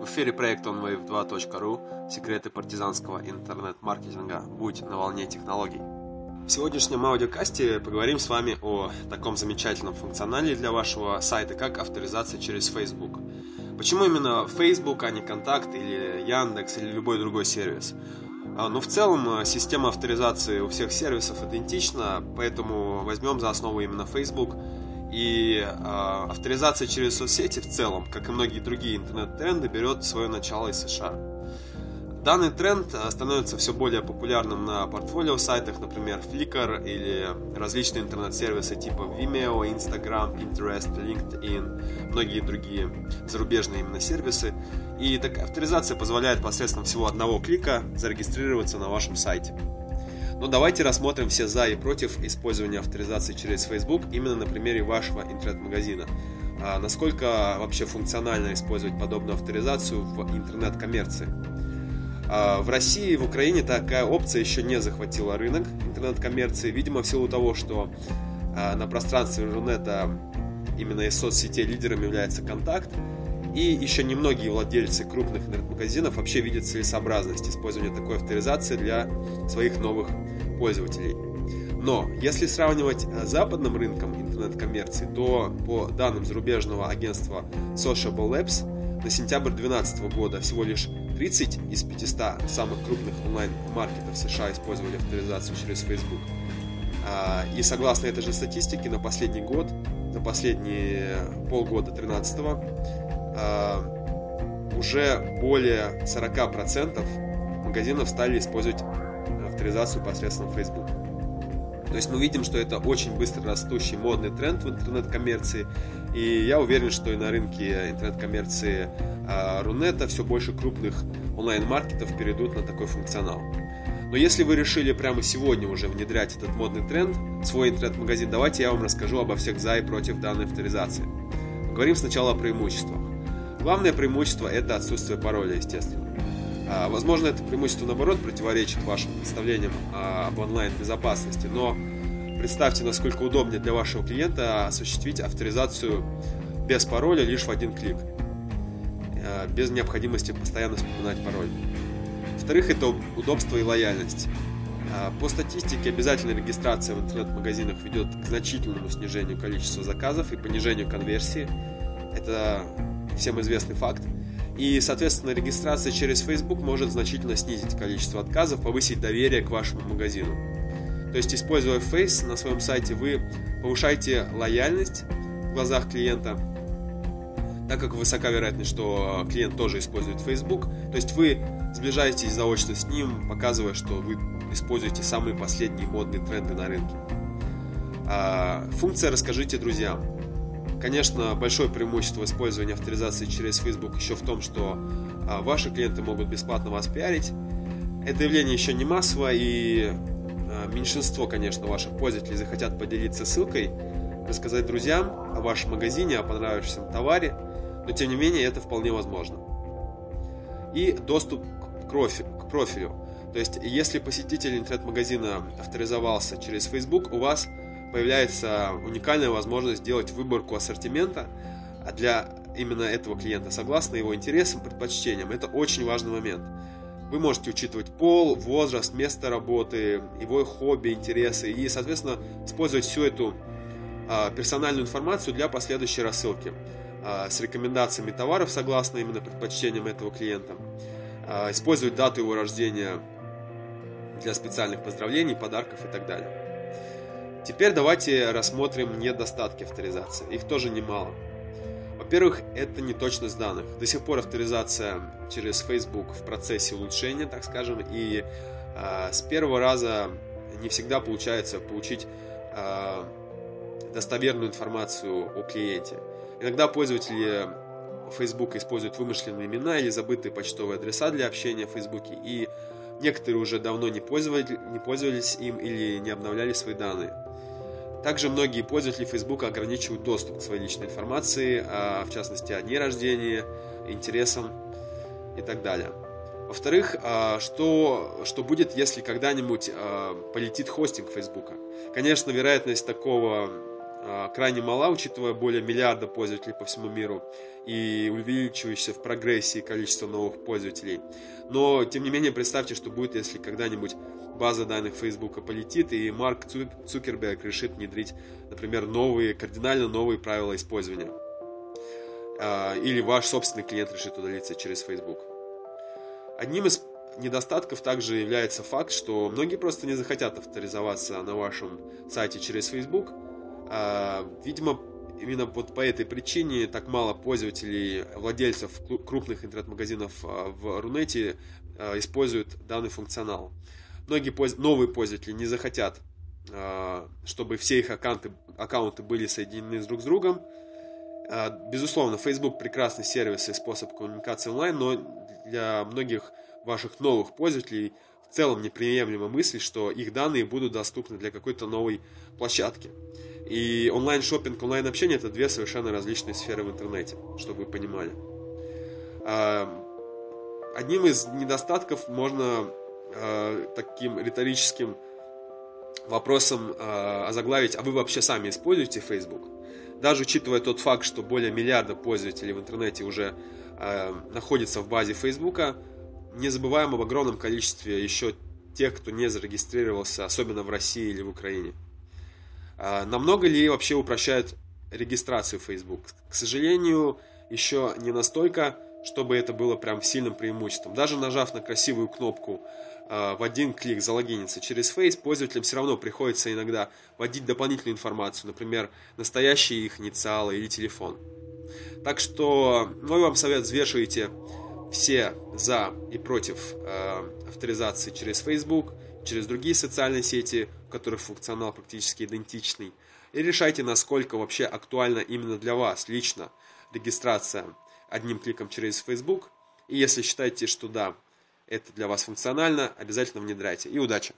В эфире проект onwave2.ru «Секреты партизанского интернет-маркетинга. Будь на волне технологий». В сегодняшнем аудиокасте поговорим с вами о таком замечательном функционале для вашего сайта, как авторизация через Facebook. Почему именно Facebook, а не Контакт или Яндекс или любой другой сервис? А, ну, в целом, система авторизации у всех сервисов идентична, поэтому возьмем за основу именно Facebook – и э, авторизация через соцсети в целом, как и многие другие интернет-тренды, берет свое начало из США. Данный тренд становится все более популярным на портфолио сайтах, например, Flickr или различные интернет-сервисы типа Vimeo, Instagram, Pinterest, LinkedIn, многие другие зарубежные именно сервисы. И такая авторизация позволяет посредством всего одного клика зарегистрироваться на вашем сайте. Но ну, давайте рассмотрим все за и против использования авторизации через Facebook именно на примере вашего интернет-магазина. А насколько вообще функционально использовать подобную авторизацию в интернет-коммерции? А в России и в Украине такая опция еще не захватила рынок интернет-коммерции, видимо, в силу того, что а, на пространстве Рунета именно из соцсетей лидером является контакт, и еще немногие владельцы крупных интернет-магазинов вообще видят целесообразность использования такой авторизации для своих новых пользователей. Но если сравнивать с западным рынком интернет-коммерции, то по данным зарубежного агентства Sociable Labs на сентябрь 2012 года всего лишь 30 из 500 самых крупных онлайн-маркетов США использовали авторизацию через Facebook. А, и согласно этой же статистике, на последний год, на последние полгода 2013 а, уже более 40% магазинов стали использовать авторизацию посредством Facebook. То есть мы видим, что это очень быстро растущий модный тренд в интернет-коммерции, и я уверен, что и на рынке интернет-коммерции а, Рунета все больше крупных онлайн-маркетов перейдут на такой функционал. Но если вы решили прямо сегодня уже внедрять этот модный тренд в свой интернет-магазин, давайте я вам расскажу обо всех за и против данной авторизации. Поговорим сначала о преимуществах. Главное преимущество – это отсутствие пароля, естественно. А, возможно, это преимущество, наоборот, противоречит вашим представлениям об онлайн-безопасности, но представьте, насколько удобнее для вашего клиента осуществить авторизацию без пароля лишь в один клик, а, без необходимости постоянно вспоминать пароль. Во-вторых, это удобство и лояльность. А, по статистике, обязательная регистрация в интернет-магазинах ведет к значительному снижению количества заказов и понижению конверсии. Это всем известный факт. И, соответственно, регистрация через Facebook может значительно снизить количество отказов, повысить доверие к вашему магазину. То есть, используя Face на своем сайте, вы повышаете лояльность в глазах клиента, так как высока вероятность, что клиент тоже использует Facebook. То есть вы сближаетесь заочно с ним, показывая, что вы используете самые последние модные тренды на рынке. А, функция «Расскажите друзьям». Конечно, большое преимущество использования авторизации через Facebook еще в том, что а, ваши клиенты могут бесплатно вас пиарить. Это явление еще не массовое, и а, меньшинство, конечно, ваших пользователей захотят поделиться ссылкой, рассказать друзьям о вашем магазине, о понравившемся товаре, но тем не менее это вполне возможно. И доступ к профилю. К профилю. То есть, если посетитель интернет-магазина авторизовался через Facebook, у вас появляется уникальная возможность сделать выборку ассортимента для именно этого клиента, согласно его интересам, предпочтениям. Это очень важный момент. Вы можете учитывать пол, возраст, место работы, его хобби, интересы и, соответственно, использовать всю эту а, персональную информацию для последующей рассылки а, с рекомендациями товаров согласно именно предпочтениям этого клиента. А, использовать дату его рождения для специальных поздравлений, подарков и так далее. Теперь давайте рассмотрим недостатки авторизации. Их тоже немало. Во-первых, это неточность данных. До сих пор авторизация через Facebook в процессе улучшения, так скажем, и э, с первого раза не всегда получается получить э, достоверную информацию о клиенте. Иногда пользователи Facebook используют вымышленные имена или забытые почтовые адреса для общения в Facebook, и некоторые уже давно не пользовались, не пользовались им или не обновляли свои данные. Также многие пользователи Facebook ограничивают доступ к своей личной информации, а, в частности о дне рождения, интересам и так далее. Во-вторых, а, что, что будет, если когда-нибудь а, полетит хостинг Facebook? Конечно, вероятность такого крайне мала, учитывая более миллиарда пользователей по всему миру и увеличивающееся в прогрессии количество новых пользователей. Но, тем не менее, представьте, что будет, если когда-нибудь база данных Facebook полетит, и Марк Цукерберг решит внедрить, например, новые, кардинально новые правила использования. А, или ваш собственный клиент решит удалиться через Facebook. Одним из недостатков также является факт, что многие просто не захотят авторизоваться на вашем сайте через Facebook. А, видимо, именно вот по этой причине так мало пользователей, владельцев крупных интернет-магазинов а, в Рунете используют данный функционал. Многие новые пользователи не захотят, чтобы все их аккаунты, аккаунты были соединены друг с другом, а, безусловно, Facebook прекрасный сервис и способ коммуникации онлайн, но для многих ваших новых пользователей в целом неприемлема мысль, что их данные будут доступны для какой-то новой площадки. И онлайн-шоппинг, онлайн-общение – это две совершенно различные сферы в интернете, чтобы вы понимали. А, одним из недостатков можно а, таким риторическим вопросом озаглавить, а вы вообще сами используете Facebook? Даже учитывая тот факт, что более миллиарда пользователей в интернете уже находится в базе Фейсбука, не забываем об огромном количестве еще тех, кто не зарегистрировался, особенно в России или в Украине. Э, намного ли вообще упрощает регистрацию Facebook? К сожалению, еще не настолько, чтобы это было прям сильным преимуществом. Даже нажав на красивую кнопку Э, в один клик залогиниться через Face, пользователям все равно приходится иногда вводить дополнительную информацию, например, настоящие их инициалы или телефон. Так что мой вам совет, взвешивайте все за и против э, авторизации через Facebook, через другие социальные сети, у которых функционал практически идентичный, и решайте, насколько вообще актуальна именно для вас лично регистрация одним кликом через Facebook. И если считаете, что да, это для вас функционально, обязательно внедряйте. И удачи!